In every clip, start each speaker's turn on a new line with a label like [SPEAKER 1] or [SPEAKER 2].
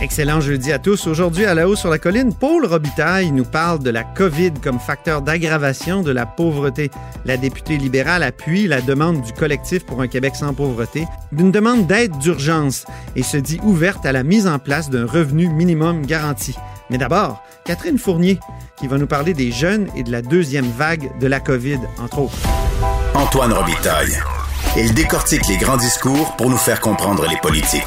[SPEAKER 1] Excellent jeudi à tous. Aujourd'hui, à la haut sur la colline, Paul Robitaille nous parle de la COVID comme facteur d'aggravation de la pauvreté. La députée libérale appuie la demande du collectif pour un Québec sans pauvreté d'une demande d'aide d'urgence et se dit ouverte à la mise en place d'un revenu minimum garanti. Mais d'abord, Catherine Fournier, qui va nous parler des jeunes et de la deuxième vague de la COVID, entre autres.
[SPEAKER 2] Antoine Robitaille. Il décortique les grands discours pour nous faire comprendre les politiques.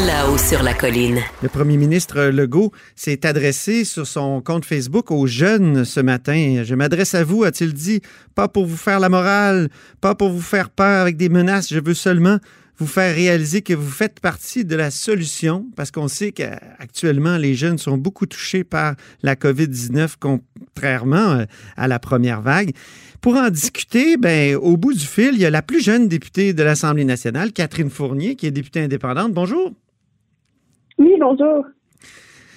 [SPEAKER 3] Là-haut sur la colline.
[SPEAKER 1] Le premier ministre Legault s'est adressé sur son compte Facebook aux jeunes ce matin. Je m'adresse à vous, a-t-il dit, pas pour vous faire la morale, pas pour vous faire peur avec des menaces, je veux seulement vous faire réaliser que vous faites partie de la solution, parce qu'on sait qu'actuellement, les jeunes sont beaucoup touchés par la COVID-19, contrairement euh, à la première vague. Pour en discuter, ben, au bout du fil, il y a la plus jeune députée de l'Assemblée nationale, Catherine Fournier, qui est députée indépendante. Bonjour.
[SPEAKER 4] Oui, bonjour.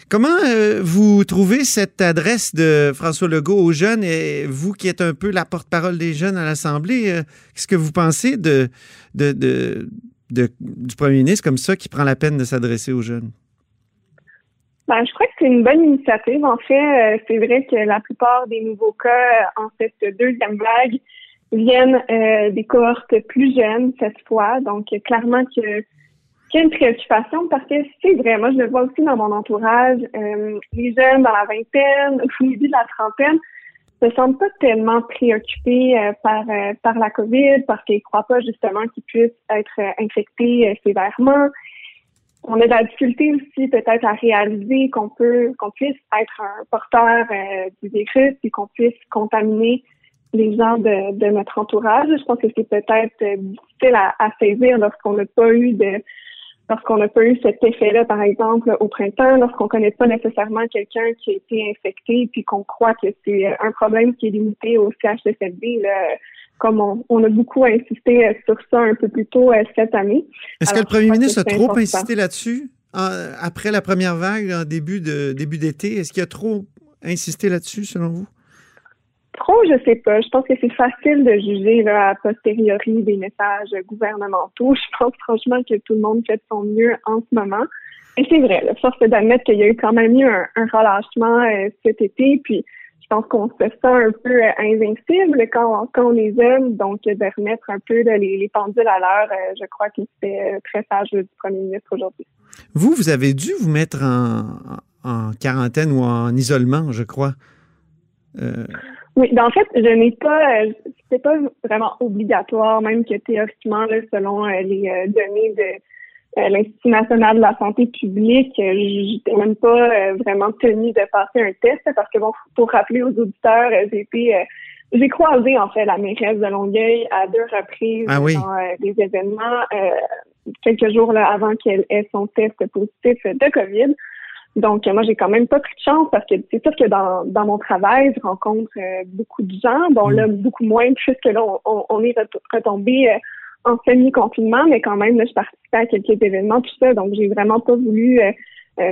[SPEAKER 1] Comment euh, vous trouvez cette adresse de François Legault aux jeunes et vous qui êtes un peu la porte-parole des jeunes à l'Assemblée, euh, qu'est-ce que vous pensez de, de, de, du premier ministre comme ça qui prend la peine de s'adresser aux jeunes?
[SPEAKER 4] Ben, je crois que c'est une bonne initiative. En fait, euh, c'est vrai que la plupart des nouveaux cas en cette deuxième vague viennent des cohortes plus jeunes cette fois. Donc, clairement que qu'il y a une préoccupation parce que c'est vrai, moi je le vois aussi dans mon entourage, euh, les jeunes dans la vingtaine, au début de la trentaine, se sentent pas tellement préoccupés euh, par euh, par la COVID parce qu'ils croient pas justement qu'ils puissent être infectés sévèrement. On a de la difficulté aussi peut-être à réaliser qu'on peut qu'on puisse être un porteur du virus et qu'on puisse contaminer les gens de, de notre entourage. Je pense que c'est peut-être difficile à, à saisir lorsqu'on n'a pas eu de lorsqu'on n'a pas eu cet effet-là, par exemple, au printemps, lorsqu'on connaît pas nécessairement quelqu'un qui a été infecté, puis qu'on croit que c'est un problème qui est limité au CHSLD, là, comme on, a beaucoup insisté sur ça un peu plus tôt euh, cette année.
[SPEAKER 1] Est-ce que le premier ministre a trop insisté là-dessus après la première vague, en début de début d'été? Est-ce qu'il a trop insisté là-dessus, selon vous?
[SPEAKER 4] Trop, je sais pas. Je pense que c'est facile de juger là, a posteriori des messages gouvernementaux. Je pense franchement que tout le monde fait de son mieux en ce moment. Et c'est vrai, la force d'admettre qu'il y a eu quand même eu un, relâchement euh, cet été, puis je pense qu'on se sent un peu euh, invincible quand, quand on les aime, donc de remettre un peu les, les, pendules à l'heure, euh, je crois que c'est très sage du premier ministre aujourd'hui.
[SPEAKER 1] Vous, vous avez dû vous mettre en, en quarantaine ou en isolement, je crois.
[SPEAKER 4] Oui, ben en fait, je n'ai pas, euh, c'est pas vraiment obligatoire, même que théoriquement, là, selon euh, les euh, données de l'Institut national de la santé publique, je n'étais même pas vraiment tenue de passer un test parce que bon, pour rappeler aux auditeurs, j'ai été, j'ai croisé en fait la mairesse de Longueuil à deux reprises
[SPEAKER 1] ah
[SPEAKER 4] dans des événements quelques jours là, avant qu'elle ait son test positif de COVID. Donc, moi, j'ai quand même pas pris de chance parce que c'est sûr que dans, dans mon travail, je rencontre euh, beaucoup de gens. Bon, là, mm. beaucoup moins, puisque là, on, on est retombé euh, en semi-confinement, mais quand même, là, je participais à quelques événements, tout ça. Donc, j'ai vraiment pas voulu euh,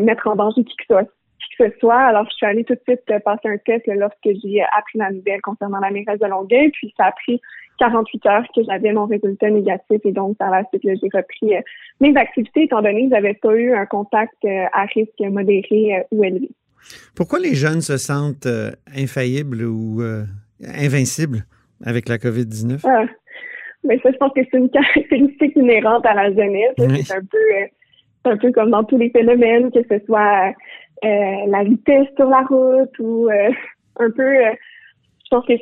[SPEAKER 4] mettre en danger qui que, soit, qui que ce soit. Alors, je suis allée tout de suite passer un test lorsque j'ai appris la nouvelle concernant la mairesse de Longueuil. Puis, ça a pris 48 heures que j'avais mon résultat négatif et donc par la suite, j'ai repris euh, mes activités étant donné que j'avais pas eu un contact euh, à risque modéré euh, ou élevé.
[SPEAKER 1] Pourquoi les jeunes se sentent infaillibles ou invincibles avec la COVID-19?
[SPEAKER 4] Mais ça, je pense que c'est une caractéristique inhérente à la jeunesse. C'est un peu un peu comme dans tous les phénomènes, que ce soit la vitesse sur la route ou un peu je pense que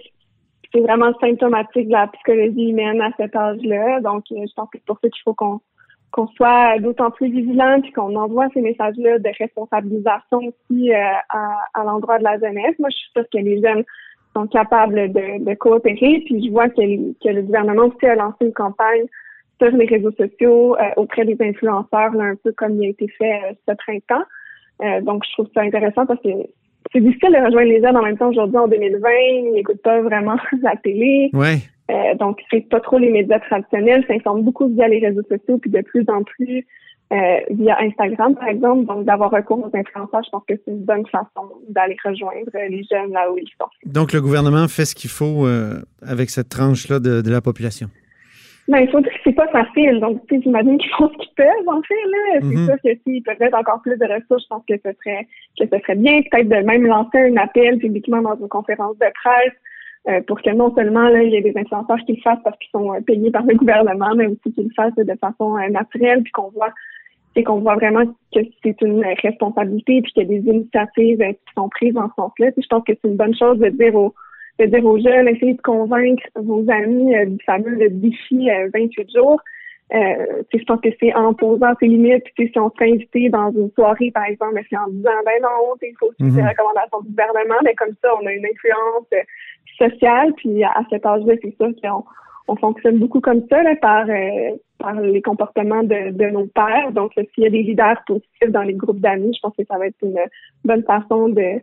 [SPEAKER 4] c'est vraiment symptomatique de la psychologie humaine à cet âge-là. Donc, euh, je pense que c'est pour ça qu'il faut qu'on qu'on soit d'autant plus vigilant puis qu'on envoie ces messages-là de responsabilisation aussi euh, à, à l'endroit de la jeunesse. Moi, je suis sûre que les jeunes sont capables de, de coopérer. Puis je vois que, que, le gouvernement aussi a lancé une campagne sur les réseaux sociaux euh, auprès des influenceurs, un peu comme il a été fait ce printemps. donc, je trouve ça intéressant parce que c'est difficile de rejoindre les jeunes en même temps aujourd'hui en 2020. Ils n'écoutent pas vraiment la télé.
[SPEAKER 1] Ouais.
[SPEAKER 4] Euh, donc, c'est pas trop les médias traditionnels, s'informent beaucoup via les réseaux sociaux, puis de plus en plus euh, via Instagram, par exemple. Donc, d'avoir recours aux influenceurs, je pense que c'est une bonne façon d'aller rejoindre les jeunes là où ils sont.
[SPEAKER 1] Donc, le gouvernement fait ce qu'il faut euh, avec cette tranche-là de, la population.
[SPEAKER 4] Ben, il faut dire que c'est pas facile. Donc, j'imagine qu'ils font ce qu'ils peuvent, en fait, là. C'est mm-hmm. sûr que s'ils peuvent mettre encore plus de ressources, je pense que ce serait, que ce serait bien. Peut-être de même lancer un appel publiquement dans une conférence de presse euh, pour que non seulement là, il y ait des influenceurs qui le fassent parce qu'ils sont euh, payés par le gouvernement, mais aussi qu'ils le fassent de façon euh, naturelle, puis qu'on voit c'est qu'on voit vraiment que c'est une responsabilité puis qu'il y a des initiatives qui sont prises en ce sens-là. Je pense que c'est une bonne chose de dire aux de dire aux jeunes, essayez de convaincre vos amis du fameux défi 28 jours. Euh, je pense que c'est en posant ses limites, puis si on se fait inviter dans une soirée, par exemple, c'est en disant ben non, il faut suivre les recommandations du gouvernement, mais comme ça, on a une influence social Puis à cet âge-là, c'est ça qu'on on fonctionne beaucoup comme ça là, par, euh, par les comportements de, de nos pères. Donc, s'il y a des leaders positifs dans les groupes d'amis, je pense que ça va être une bonne façon de,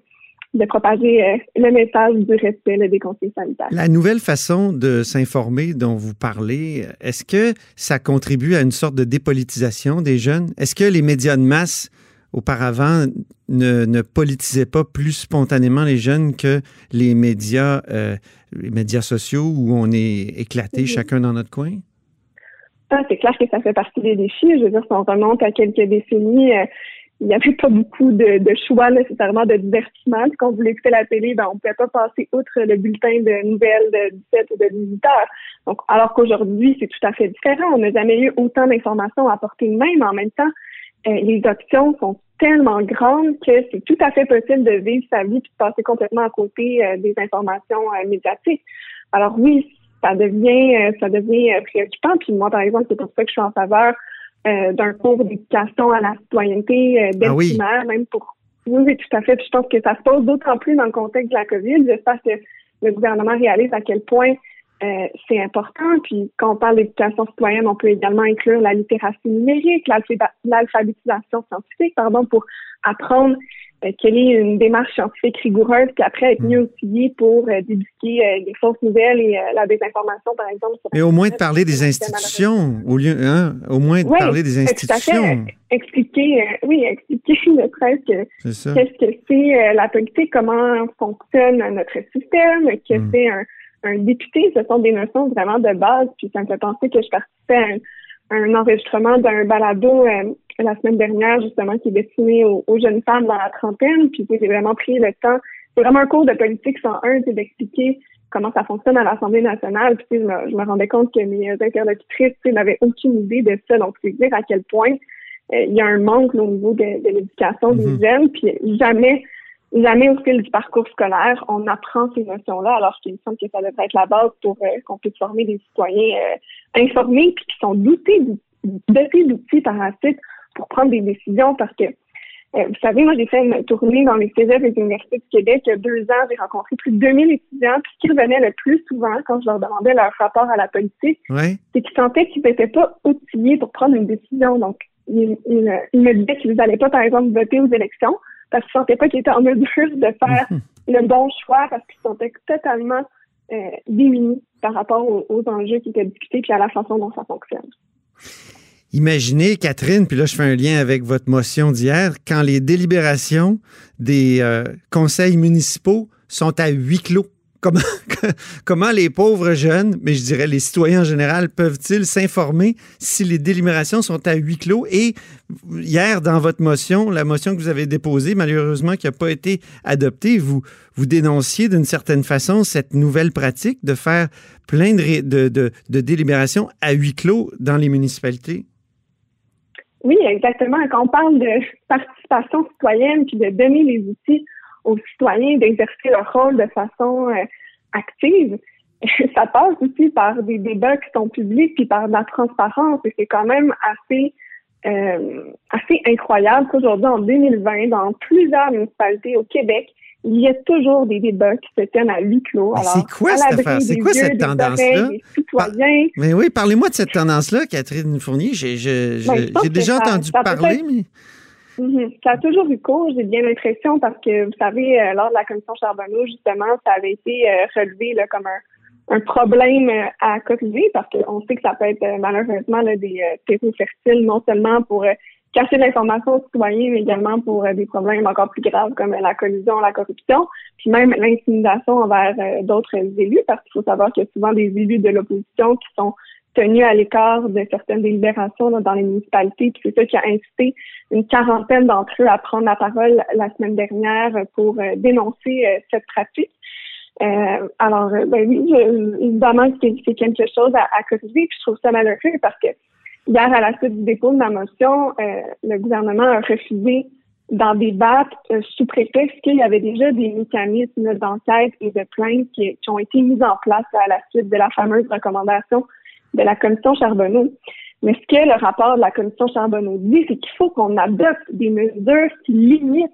[SPEAKER 4] de propager euh, le message du respect des conseils sanitaires.
[SPEAKER 1] La nouvelle façon de s'informer dont vous parlez, est-ce que ça contribue à une sorte de dépolitisation des jeunes? Est-ce que les médias de masse auparavant ne, ne politisaient pas plus spontanément les jeunes que les médias, euh, les médias sociaux où on est éclaté chacun dans notre coin?
[SPEAKER 4] C'est clair que ça fait partie des défis. Je veux dire, si on remonte à quelques décennies, euh, il n'y avait pas beaucoup de, choix nécessairement de divertissement. Quand on voulait écouter la télé, ben, on ne pouvait pas passer outre le bulletin de nouvelles de 17 ou de 18 heures. Donc, alors qu'aujourd'hui, c'est tout à fait différent. On n'a jamais eu autant d'informations à porter de en même temps, euh, les options sont tellement grandes que c'est tout à fait possible de vivre sa vie et de passer complètement à côté euh, des informations médiatiques. Alors oui, ça devient ça devient préoccupant. Puis moi, par exemple, c'est pour ça que je suis en faveur d'un cours d'éducation à la citoyenneté dès ah même pour oui, tout à fait. Puis je pense que ça se pose d'autant plus dans le contexte de la COVID. J'espère que le gouvernement réalise à quel point euh, c'est important. Puis quand on parle d'éducation citoyenne, on peut également inclure la littératie numérique, l'alphabétisation scientifique, pardon, pour apprendre euh, quelle est une démarche scientifique rigoureuse, puis après être mieux outillé pour euh, débusquer les fausses nouvelles et la désinformation, par exemple.
[SPEAKER 1] Mais au moins de parler des institutions, au lieu, hein, au moins de parler des institutions.
[SPEAKER 4] Expliquer, oui, expliquer ne serait-ce qu'est-ce que c'est la politique, comment fonctionne notre système, que hmm. c'est un un député, ce sont des notions vraiment de base. Puis ça me fait penser que je participais à un, enregistrement d'un balado euh, la semaine dernière, justement, qui est destiné aux, jeunes femmes dans la trentaine. Puis j'ai vraiment pris le temps. C'est vraiment un cours de politique 101, c'est d'expliquer comment ça fonctionne à l'Assemblée nationale. Puis je me, je me rendais compte que mes interlocutrices n'avaient aucune idée de ça. Donc, c'est dire à quel point euh, il y a un manque au niveau de, l'éducation des mm-hmm. jeunes. Puis jamais jamais au fil du parcours scolaire, on apprend ces notions-là, alors qu'il me semble que ça devrait être la base pour euh, qu'on puisse former des citoyens euh, informés puis qui sont dotés dotés d'outils par la suite pour prendre des décisions parce que euh, vous savez, moi, j'ai fait une tournée dans les cégeps des universités du Québec il y a deux ans. J'ai rencontré plus de 2000 étudiants. Puis ce qui revenait le plus souvent quand je leur demandais leur rapport à la politique, c'est qu'ils sentaient qu'ils n'étaient pas outillés pour prendre une décision. Donc, ils, ils me disaient qu'ils n'allaient pas, par exemple, voter aux élections parce qu'ils ne sentaient pas qu'ils étaient en mesure de faire mhm. le bon choix parce qu'ils se sentaient totalement euh, démunis par rapport aux, enjeux qui étaient discutés puis à la façon dont ça fonctionne.
[SPEAKER 1] Imaginez, Catherine, puis là je fais un lien avec votre motion d'hier, quand les délibérations des euh, conseils municipaux sont à huis clos. Comment, les pauvres jeunes, mais je dirais les citoyens en général, peuvent-ils s'informer si les délibérations sont à huis clos? Et hier, dans votre motion, la motion que vous avez déposée, malheureusement, qui n'a pas été adoptée, vous, dénonciez d'une certaine façon cette nouvelle pratique de faire plein de, délibérations à huis clos dans les municipalités?
[SPEAKER 4] Oui, exactement. Quand on parle de participation citoyenne puis de donner les outils aux citoyens d'exercer leur rôle de façon euh, active. Ça passe aussi par des débats qui sont publics puis par de la transparence et c'est quand même assez euh, assez incroyable qu'aujourd'hui en 2020 dans plusieurs municipalités au Québec il y a toujours des débats qui se tiennent à huis clos.
[SPEAKER 1] C'est quoi cette affaire? C'est quoi cette tendance-là? Mais oui, parlez-moi de cette tendance-là, Catherine Fournier. J'ai ben, déjà entendu parler, mais.
[SPEAKER 4] Mhm. Ça a toujours eu cours, j'ai bien l'impression, parce que, vous savez, euh, lors de la commission Charbonneau, justement, ça avait été euh, relevé là, comme un, un problème à corriger parce qu'on sait que ça peut être malheureusement des terreaux fertiles non seulement pour cacher l'information aux citoyens, mais également pour des problèmes encore plus graves comme la collusion, la corruption, puis même l'intimidation envers d'autres élus, parce qu'il faut savoir qu'il y a souvent des élus de l'opposition qui sont tenus à l'écart de certaines délibérations dans les municipalités. Puis c'est ça qui a incité une quarantaine d'entre eux à prendre la parole la semaine dernière pour euh, dénoncer euh, cette pratique. Euh, alors, ben oui, évidemment, c'est quelque chose à, à corriger. Puis je trouve ça malheureux parce que hier, à la suite du dépôt de ma motion, le gouvernement a refusé d'en débattre sous prétexte qu'il y avait déjà des mécanismes d'enquête et de plainte qui, qui, ont été mis en place à la suite de la fameuse recommandation de la commission Charbonneau. Mais ce que le rapport de la commission Charbonneau dit, c'est qu'il faut qu'on adopte des mesures qui limitent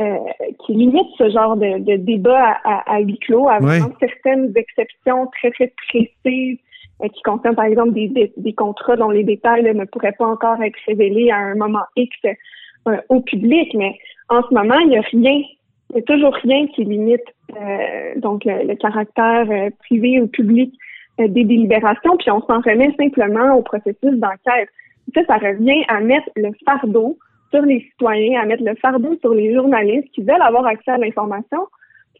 [SPEAKER 4] euh, qui limitent ce genre de, de débat à, à, huis clos, à certaines exceptions très, très précises euh, qui concernent, par exemple, des, des, contrats dont les détails ne pourraient pas encore être révélés à un moment X euh, au public. Mais en ce moment, il n'y a rien, il n'y a toujours rien qui limite donc le, caractère privé ou public euh, des délibérations, puis on s'en remet simplement au processus d'enquête. Ça, ça revient à mettre le fardeau sur les citoyens, à mettre le fardeau sur les journalistes qui veulent avoir accès à l'information.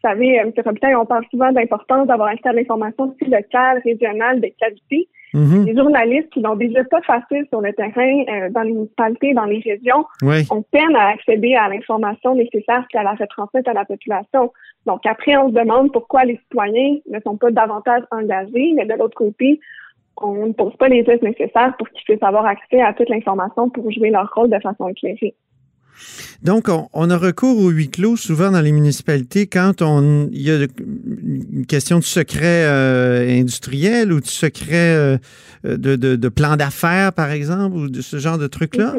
[SPEAKER 4] Vous savez, euh, M. Robitaille, on parle souvent d'importance d'avoir accès à l'information aussi locale, régionale, de qualité. Mm-hmm. Les journalistes qui n'ont déjà pas facile sur le terrain, euh, dans les municipalités, dans les régions, ont peine à accéder à l'information nécessaire à la retransmettre à la population. Donc après, on se demande pourquoi les citoyens ne sont pas davantage engagés, mais de l'autre côté, on ne pose pas les gestes nécessaires pour qu'ils puissent avoir accès à toute l'information pour jouer leur rôle de façon éclairée.
[SPEAKER 1] Donc, on, a recours au huis clos souvent dans les municipalités quand on, il y a une question de secret euh, industriel ou de secret euh, de, de, plan d'affaires, par exemple, ou de ce genre de trucs-là?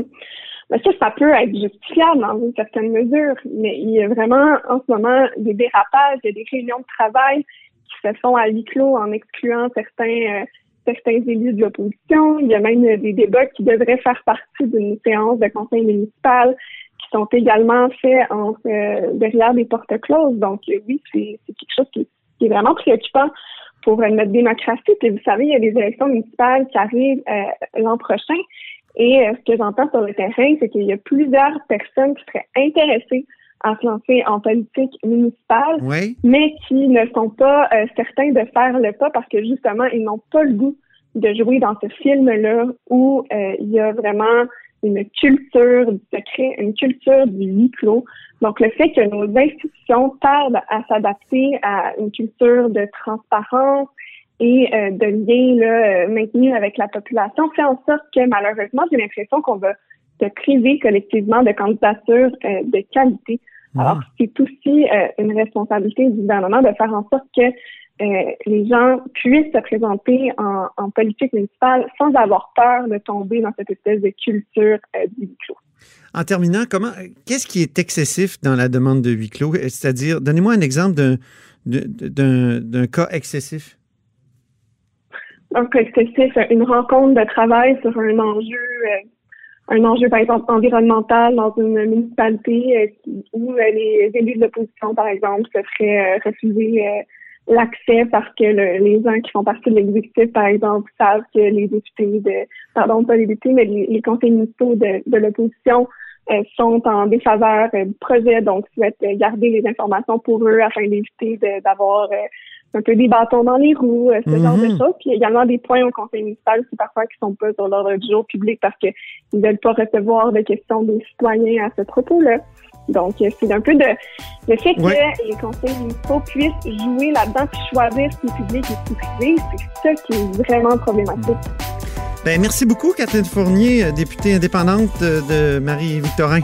[SPEAKER 4] Mais ça, ça peut être justifiable dans une certaine mesure, mais il y a vraiment en ce moment des dérapages, il y a des réunions de travail qui se font à huis clos en excluant certains euh, certains élus de l'opposition. Il y a même des débats qui devraient faire partie d'une séance de conseil municipal sont également faits euh, derrière des portes closes. Donc euh, oui, c'est quelque chose qui, est vraiment préoccupant pour notre démocratie. Puis vous savez, il y a des élections municipales qui arrivent euh, l'an prochain. Et ce que j'entends sur le terrain, c'est qu'il y a plusieurs personnes qui seraient intéressées à se lancer en politique municipale, mais qui ne sont pas certains de faire le pas parce que justement, ils n'ont pas le goût de jouer dans ce film-là où il y a vraiment une culture du secret, une culture du huis clos. Donc, le fait que nos institutions tardent à s'adapter à une culture de transparence et euh, de lien là, euh, maintenu avec la population fait en sorte que, malheureusement, j'ai l'impression qu'on va se priver collectivement de candidatures euh, de qualité. Alors, c'est aussi une responsabilité du gouvernement de faire en sorte que euh, les gens puissent se présenter en, en, politique municipale sans avoir peur de tomber dans cette espèce de culture euh, du huis clos.
[SPEAKER 1] En terminant, comment, qu'est-ce qui est excessif dans la demande de huis clos? C'est-à-dire, donnez-moi un exemple d'un, d'un, cas excessif.
[SPEAKER 4] Un cas excessif, une rencontre de travail sur un enjeu, euh, un enjeu par exemple environnemental dans une municipalité où les élus de l'opposition, par exemple, se feraient refuser l'accès parce que les gens qui font partie de l'exécutif, par exemple, savent que les députés de, pardon, pas les députés, mais les, conseils municipaux de, de l'opposition euh, sont en défaveur euh, du projet, donc souhaitent garder les informations pour eux afin d'éviter d'avoir euh, un peu des bâtons dans les roues, ce genre de mhm. choses. Puis il y a également des points au conseil municipal aussi parfois qui sont pas sur l'ordre du jour public parce qu'ils ne veulent pas recevoir de questions des citoyens à ce propos-là. Donc, euh, c'est un peu de le fait que les conseils municipaux puissent jouer là-dedans et choisir ce qui est public et ce qui est privé, c'est ça qui est vraiment problématique.
[SPEAKER 1] Ben, merci beaucoup, Catherine Fournier, députée indépendante de Marie-Victorin.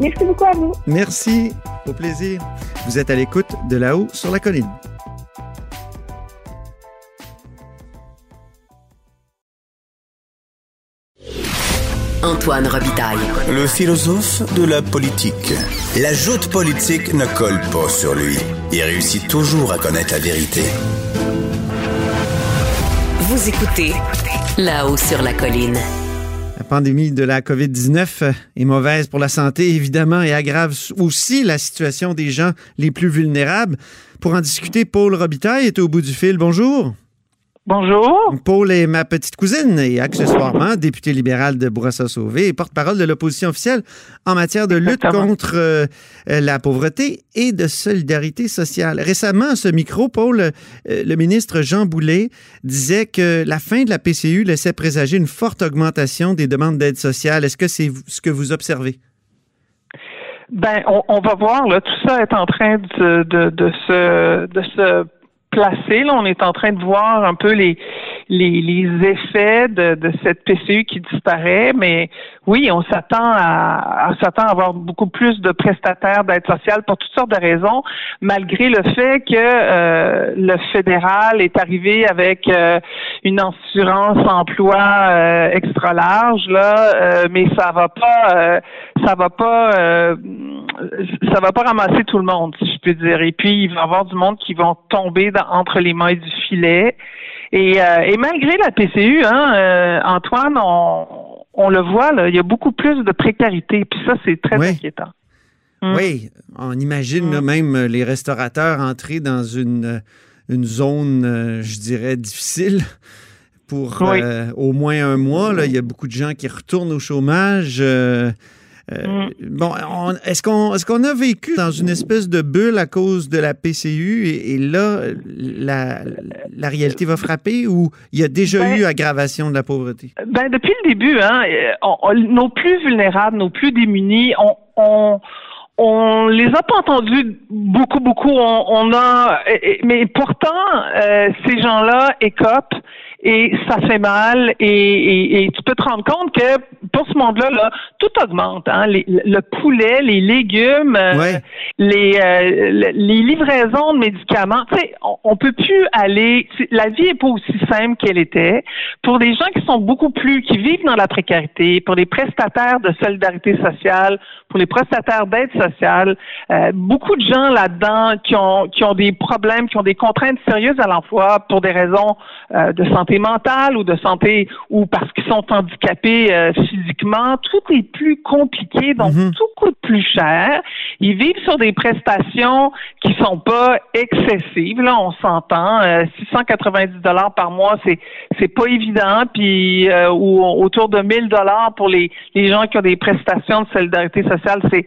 [SPEAKER 4] Merci beaucoup à vous.
[SPEAKER 1] Merci, au plaisir. Vous êtes à l'écoute de là-haut sur la colline.
[SPEAKER 3] Antoine Robitaille.
[SPEAKER 2] Le philosophe de la politique. La joute politique ne colle pas sur lui. Il réussit toujours à connaître la vérité.
[SPEAKER 3] Vous écoutez là-haut sur la colline.
[SPEAKER 1] pandémie de la COVID-19 est mauvaise pour la santé, évidemment, et aggrave aussi la situation des gens les plus vulnérables. Pour en discuter, Paul Robitaille est au bout du fil. Bonjour.
[SPEAKER 5] Bonjour.
[SPEAKER 1] Paul est ma petite cousine et accessoirement député libéral de Bourassa-Sauvé et porte-parole de l'opposition officielle en matière de lutte contre euh, la pauvreté et de solidarité sociale. Récemment, à ce micro, Paul, euh, le ministre Jean Boulet disait que la fin de la PCU laissait présager une forte augmentation des demandes d'aide sociale. Est-ce que c'est ce que vous observez?
[SPEAKER 5] Ben, on, va voir, là, tout ça est en train de, de, de se, de se placé. On est en train de voir un peu les les, les effets de, de, cette PCU qui disparaît, mais oui, on s'attend à, on s'attend à avoir beaucoup plus de prestataires d'aide sociale pour toutes sortes de raisons, malgré le fait que euh, le fédéral est arrivé avec euh, une assurance emploi euh, extra large là, mais ça va pas, ça va pas ça va pas ramasser tout le monde, peux dire. Et puis, il va y avoir du monde qui vont tomber entre les mailles du filet. Et, euh, malgré la PCU, hein, euh, Antoine, on, le voit, là, il y a beaucoup plus de précarité. Puis ça, c'est très inquiétant.
[SPEAKER 1] Hum. Oui, on imagine hum. même les restaurateurs entrer dans une, une zone, je dirais, difficile pour au moins un mois. Là. Il y a beaucoup de gens qui retournent au chômage. Euh, mm. Bon, est-ce qu'on est qu'on a vécu dans une espèce de bulle à cause de la PCU et, là, la, la, réalité va frapper ou il y a déjà ben eu aggravation de la pauvreté?
[SPEAKER 5] Ben, depuis le début, hein, nos plus vulnérables, nos plus démunis, on, on on les a pas entendus beaucoup, beaucoup. On, a, mais pourtant, euh, ces gens-là écopent et ça fait mal et, tu peux te rendre compte que pour ce monde-là, là, tout augmente. Hein? le poulet, les légumes, euh, les, euh, les livraisons de médicaments. Tu sais, on, on peut plus aller. La vie est pas aussi simple qu'elle était. Pour des gens qui sont beaucoup plus, qui vivent dans la précarité, pour les prestataires de solidarité sociale, pour les prestataires d'aide sociale, euh, beaucoup de gens là-dedans qui ont qui ont des problèmes, qui ont des contraintes sérieuses à l'emploi pour des raisons de santé mentale ou de santé ou parce qu'ils sont handicapés euh, physiquement, tout est plus compliqué, donc mhm. tout coûte plus cher. Ils vivent sur des prestations qui sont pas excessives. Là, on s'entend. 690 euh, dollars par mois, c'est c'est pas évident. Puis euh, ou autour de 1000 dollars pour les les gens qui ont des prestations de solidarité sociale, c'est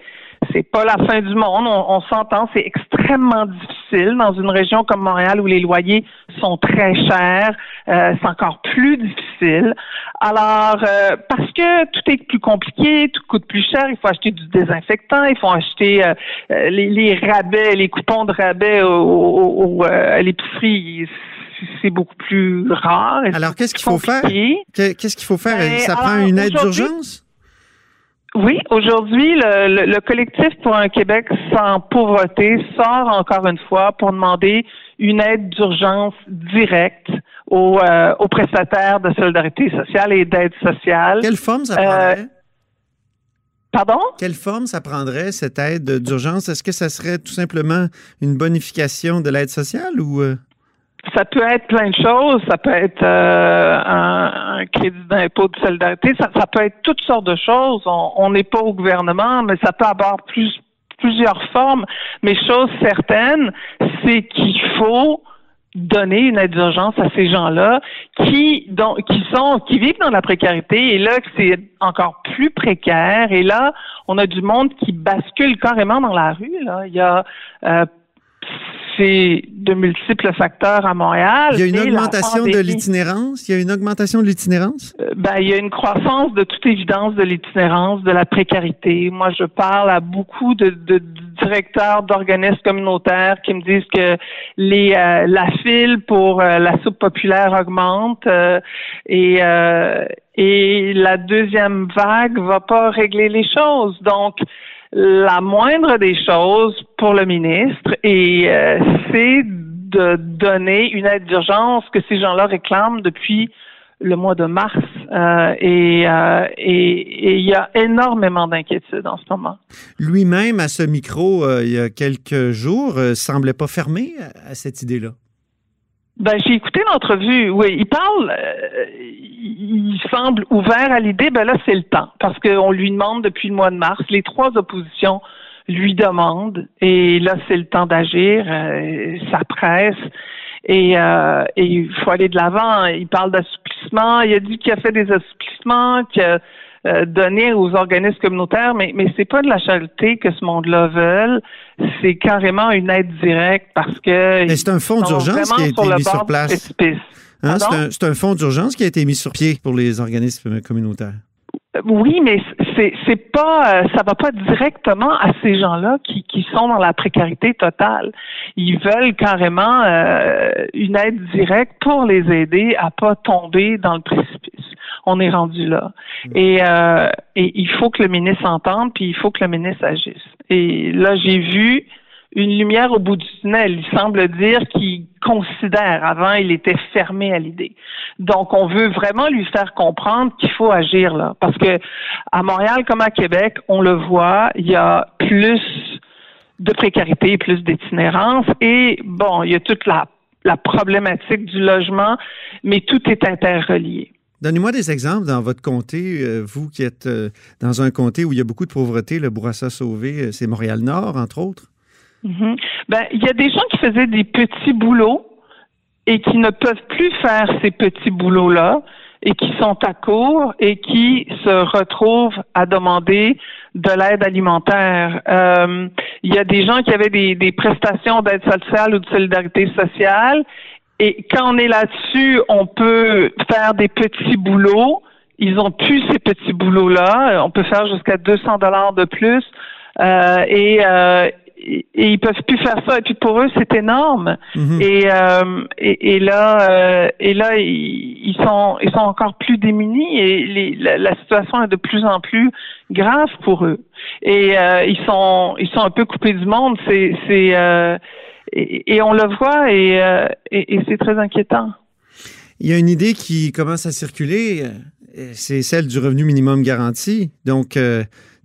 [SPEAKER 5] c'est pas la fin du monde. On, s'entend, c'est extrêmement difficile dans une région comme Montréal où les loyers sont très chers. Euh, c'est encore plus difficile. Alors, euh, parce que tout est plus compliqué, tout coûte plus cher, il faut acheter du désinfectant, il faut acheter euh, les, rabais, les coupons de rabais au, à l'épicerie c'est beaucoup plus rare.
[SPEAKER 1] Alors, qu'est-ce qu'il faut faire? Qu'est-ce qu'il faut faire? Ben, Ça prend une aide d'urgence?
[SPEAKER 5] Oui, aujourd'hui, le, collectif pour un Québec sans pauvreté sort encore une fois pour demander une aide d'urgence directe aux, euh, aux, prestataires de solidarité sociale et d'aide sociale.
[SPEAKER 1] Quelle forme ça prendrait? Euh,
[SPEAKER 5] pardon?
[SPEAKER 1] Quelle forme ça prendrait, cette aide d'urgence? Est-ce que ça serait tout simplement une bonification de l'aide sociale ou... Euh?
[SPEAKER 5] Ça peut être plein de choses. Ça peut être euh, un, crédit d'impôt de solidarité. Ça, peut être toutes sortes de choses. On n'est pas au gouvernement, mais ça peut avoir plus, plusieurs formes. Mais chose certaine, c'est qu'il faut donner une aide d'urgence à ces gens-là qui qui sont qui vivent dans la précarité et là c'est encore plus précaire et là on a du monde qui bascule carrément dans la rue là il y a euh, c'est de multiples facteurs à Montréal.
[SPEAKER 1] Il y a une augmentation de l'itinérance? Il y a une augmentation de l'itinérance?
[SPEAKER 5] Euh, ben, il y a une croissance de toute évidence de l'itinérance, de la précarité. Moi, je parle à beaucoup de, directeurs d'organismes communautaires qui me disent que les euh, la file pour euh, la soupe populaire augmente et et la deuxième vague va pas régler les choses. Donc la moindre des choses pour le ministre et euh, c'est de donner une aide d'urgence que ces gens-là réclament depuis le mois de mars euh, euh, et il y a énormément d'inquiétudes en ce moment.
[SPEAKER 1] Lui-même, à ce micro, il y a quelques jours, semblait pas fermé à cette idée-là.
[SPEAKER 5] Ben, j'ai écouté l'entrevue. Oui, il parle, euh, il semble ouvert à l'idée. Ben là, c'est le temps, parce qu'on lui demande depuis le mois de mars. Les trois oppositions lui demandent, et là, c'est le temps d'agir. Euh, ça presse. Et, euh, il faut aller de l'avant. Il parle d'assouplissement. Il a dit qu'il a fait des assouplissements, a euh, donné aux organismes communautaires, mais, mais c'est pas de la charité que ce monde-là veut. C'est carrément une aide directe parce que.
[SPEAKER 1] Mais c'est un fonds d'urgence qui a été mis sur place. Hein, c'est un, un fonds d'urgence qui a été mis sur pied pour les organismes communautaires.
[SPEAKER 5] Oui, mais c'est c'est pas euh, ça va pas directement à ces gens-là qui, qui sont dans la précarité totale. Ils veulent carrément euh, une aide directe pour les aider à pas tomber dans le précipice. On est rendu là. Mm. Et, euh, et il faut que le ministre entende, puis il faut que le ministre agisse. Et là, j'ai vu une lumière au bout du tunnel. Il semble dire qu'il considère. Avant, il était fermé à l'idée. Donc, on veut vraiment lui faire comprendre qu'il faut agir là, parce que à Montréal comme à Québec, on le voit, il y a plus de précarité, plus d'itinérance, et bon, il y a toute la, la problématique du logement, mais tout est interrelié.
[SPEAKER 1] Donnez-moi des exemples dans votre comté, euh, vous qui êtes euh, dans un comté où il y a beaucoup de pauvreté, le Bourassa Sauvé, euh, c'est Montréal-Nord, entre autres.
[SPEAKER 5] Mhm. Ben, il y a des gens qui faisaient des petits boulots et qui ne peuvent plus faire ces petits boulots-là et qui sont à court et qui se retrouvent à demander de l'aide alimentaire. Il y a des gens qui avaient des prestations d'aide sociale ou de solidarité sociale et quand on est là-dessus, on peut faire des petits boulots. Ils ont plus ces petits boulots-là. On peut faire jusqu'à 200 dollars de plus. Euh, et, euh, et, ils peuvent plus faire ça. Et puis pour eux, c'est énorme. Mhm. Euh, et, et, là, euh, et là, ils, sont, ils sont encore plus démunis et les, la, situation est de plus en plus grave pour eux. Et euh, ils sont, ils sont un peu coupés du monde. C'est, c'est, et, on le voit et, et c'est très inquiétant.
[SPEAKER 1] Il y a une idée qui commence à circuler, c'est celle du revenu minimum garanti. Donc,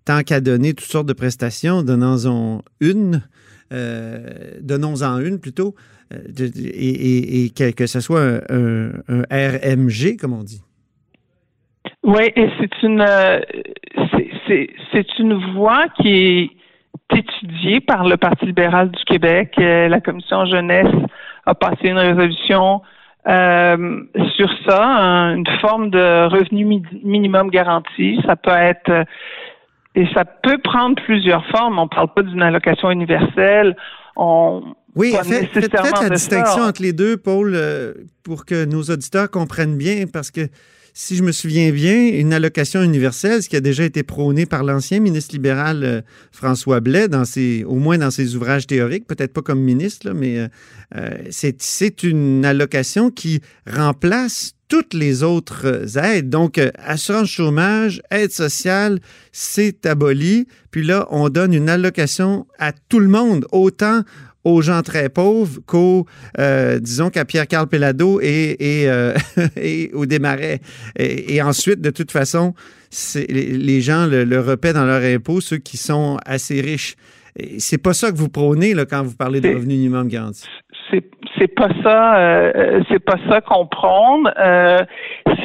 [SPEAKER 1] tant qu'à donner toutes sortes de prestations, donnons-en une, euh, donnons-en une plutôt, euh, et, que, ce soit un, RMG, comme on dit.
[SPEAKER 5] Oui, et c'est une euh, c'est une voie qui est étudiée par le Parti libéral du Québec. La commission jeunesse a passé une résolution sur ça, une forme de revenu minimum garanti. Ça peut être et ça peut prendre plusieurs formes. On ne parle pas d'une allocation universelle. On
[SPEAKER 1] oui, faites, la distinction entre les deux, Paul, euh, pour que nos auditeurs comprennent bien, parce que si je me souviens bien, une allocation universelle, ce qui a déjà été prôné par l'ancien ministre libéral euh, François Blais, dans ses, au moins dans ses ouvrages théoriques, peut-être pas comme ministre, mais euh, c'est une allocation qui remplace toutes les autres aides. Donc, euh, assurance chômage, aide sociale, c'est aboli. Puis là, on donne une allocation à tout le monde, autant aux gens très pauvres qu'aux, euh, disons qu'à Pierre-Carl Pelado et, et, euh, et au Desmarais. Et, ensuite, de toute façon, les gens le, le repaient dans leur impôt, ceux qui sont assez riches. C'est pas ça que vous prônez là, quand vous parlez de revenu minimum garanti
[SPEAKER 5] c'est c'est pas ça euh, c'est pas ça qu'on prône euh,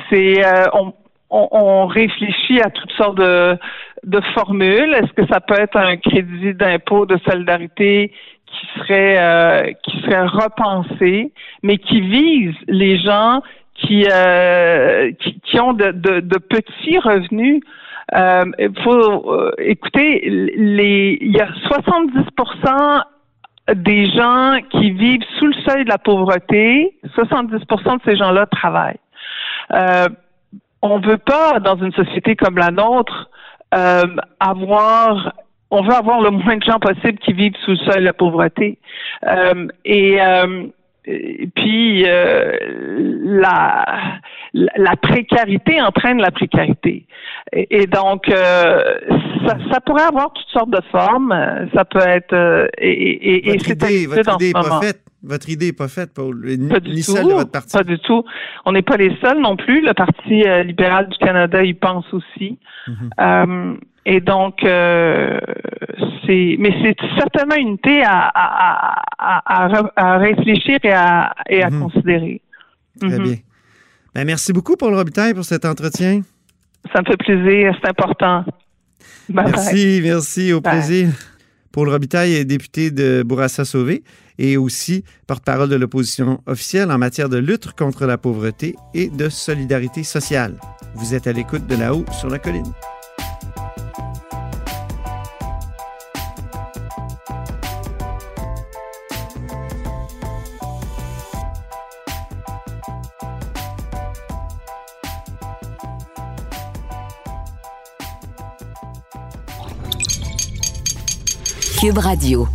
[SPEAKER 5] c'est euh, on, on, réfléchit à toutes sortes de, de formules. Est-ce que ça peut être un crédit d'impôt de solidarité qui serait qui serait repensé, mais qui vise les gens qui qui, qui, ont de, de, petits revenus. Il faut écouter les il y a 70% des gens qui vivent sous le seuil de la pauvreté, 70% de ces gens-là travaillent. Euh, on ne veut pas, dans une société comme la nôtre, euh, avoir on veut avoir le moins de gens possible qui vivent sous le seuil de la pauvreté. Euh, et et puis euh, la, la précarité entraîne la précarité. Et, donc euh, ça, ça, pourrait avoir toutes sortes de formes. Ça peut être euh, et,
[SPEAKER 1] et, votre idée, votre idée n'est pas faite. Votre idée n'est pas faite, Paul. Ni,
[SPEAKER 5] pas du
[SPEAKER 1] tout, de votre parti.
[SPEAKER 5] Pas du tout. On n'est pas les seuls non plus. Le Parti libéral du Canada y pense aussi. Mm-hmm. Et donc, euh, c'est, mais c'est certainement une unité à, à, à, à, réfléchir et à, et à mhm. considérer.
[SPEAKER 1] Très mhm. bien. Ben, merci beaucoup, Paul Robitaille, pour cet entretien.
[SPEAKER 5] Ça me fait plaisir, c'est important.
[SPEAKER 1] merci, merci, au plaisir. Paul Robitaille est député de Bourassa-Sauvé et aussi porte-parole de l'opposition officielle en matière de lutte contre la pauvreté et de solidarité sociale. Vous êtes à l'écoute de là-haut sur la colline.
[SPEAKER 3] Radio.